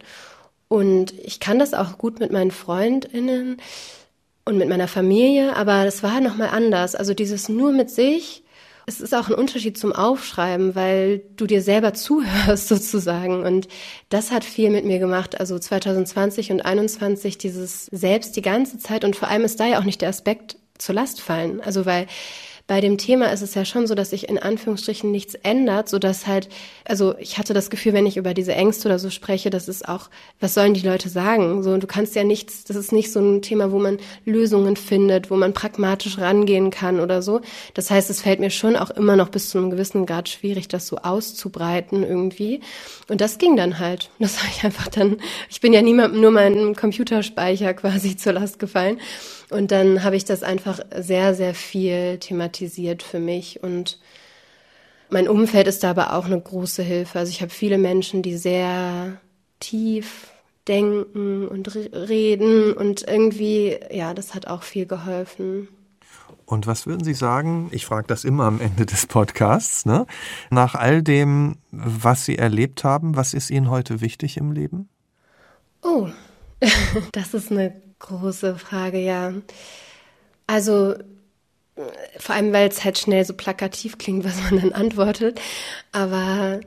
Und ich kann das auch gut mit meinen FreundInnen und mit meiner Familie, aber das war nochmal anders. Also dieses nur mit sich, es ist auch ein Unterschied zum Aufschreiben, weil du dir selber zuhörst sozusagen. Und das hat viel mit mir gemacht. Also 2020 und 2021 dieses selbst die ganze Zeit und vor allem ist da ja auch nicht der Aspekt zur Last fallen. Also weil bei dem Thema ist es ja schon so, dass sich in Anführungsstrichen nichts ändert, so dass halt, also ich hatte das Gefühl, wenn ich über diese Ängste oder so spreche, das ist auch, was sollen die Leute sagen? So, du kannst ja nichts, das ist nicht so ein Thema, wo man Lösungen findet, wo man pragmatisch rangehen kann oder so. Das heißt, es fällt mir schon auch immer noch bis zu einem gewissen Grad schwierig, das so auszubreiten irgendwie. Und das ging dann halt. Das habe ich einfach dann, ich bin ja niemandem nur meinen Computerspeicher quasi zur Last gefallen. Und dann habe ich das einfach sehr, sehr viel thematisiert für mich und mein Umfeld ist da aber auch eine große Hilfe. Also ich habe viele Menschen, die sehr tief denken und reden und irgendwie, ja, das hat auch viel geholfen. Und was würden Sie sagen? Ich frage das immer am Ende des Podcasts. Ne? Nach all dem, was Sie erlebt haben, was ist Ihnen heute wichtig im Leben? Oh, das ist eine große Frage, ja. Also vor allem, weil es halt schnell so plakativ klingt, was man dann antwortet. Aber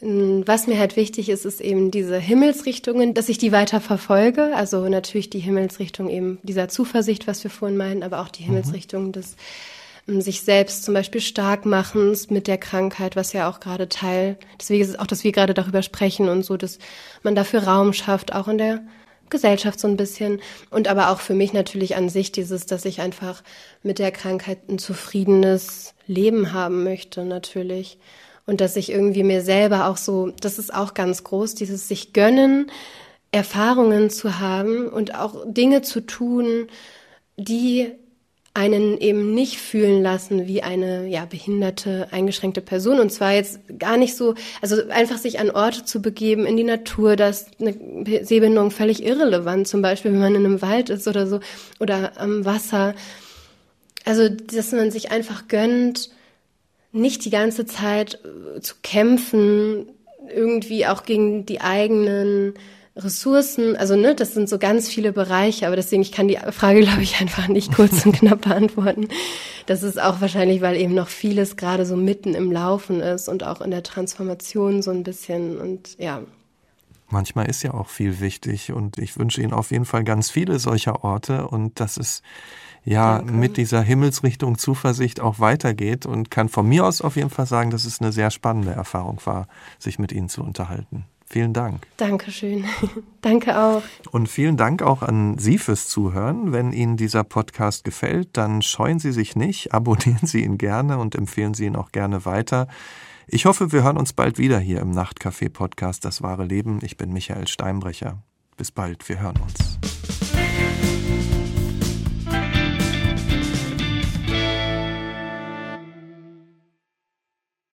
hm, was mir halt wichtig ist, ist eben diese Himmelsrichtungen, dass ich die weiter verfolge. Also natürlich die Himmelsrichtung eben dieser Zuversicht, was wir vorhin meinen, aber auch die mhm. Himmelsrichtung des hm, sich selbst zum Beispiel stark machens mit der Krankheit, was ja auch gerade Teil, deswegen ist es auch, dass wir gerade darüber sprechen und so, dass man dafür Raum schafft, auch in der Gesellschaft so ein bisschen. Und aber auch für mich natürlich an sich dieses, dass ich einfach mit der Krankheit ein zufriedenes Leben haben möchte natürlich. Und dass ich irgendwie mir selber auch so, das ist auch ganz groß, dieses sich gönnen, Erfahrungen zu haben und auch Dinge zu tun, die einen eben nicht fühlen lassen wie eine ja behinderte, eingeschränkte Person und zwar jetzt gar nicht so, also einfach sich an Orte zu begeben in die Natur, dass eine Sehbehinderung völlig irrelevant, zum Beispiel wenn man in einem Wald ist oder so oder am Wasser. Also dass man sich einfach gönnt, nicht die ganze Zeit zu kämpfen, irgendwie auch gegen die eigenen Ressourcen, also ne, das sind so ganz viele Bereiche, aber deswegen, ich kann die Frage, glaube ich, einfach nicht kurz und knapp beantworten. Das ist auch wahrscheinlich, weil eben noch vieles gerade so mitten im Laufen ist und auch in der Transformation so ein bisschen und ja. Manchmal ist ja auch viel wichtig und ich wünsche Ihnen auf jeden Fall ganz viele solcher Orte und dass es ja Danke. mit dieser Himmelsrichtung Zuversicht auch weitergeht und kann von mir aus auf jeden Fall sagen, dass es eine sehr spannende Erfahrung war, sich mit Ihnen zu unterhalten. Vielen Dank. Dankeschön. Danke auch. Und vielen Dank auch an Sie fürs Zuhören. Wenn Ihnen dieser Podcast gefällt, dann scheuen Sie sich nicht, abonnieren Sie ihn gerne und empfehlen Sie ihn auch gerne weiter. Ich hoffe, wir hören uns bald wieder hier im Nachtcafé Podcast Das wahre Leben. Ich bin Michael Steinbrecher. Bis bald, wir hören uns.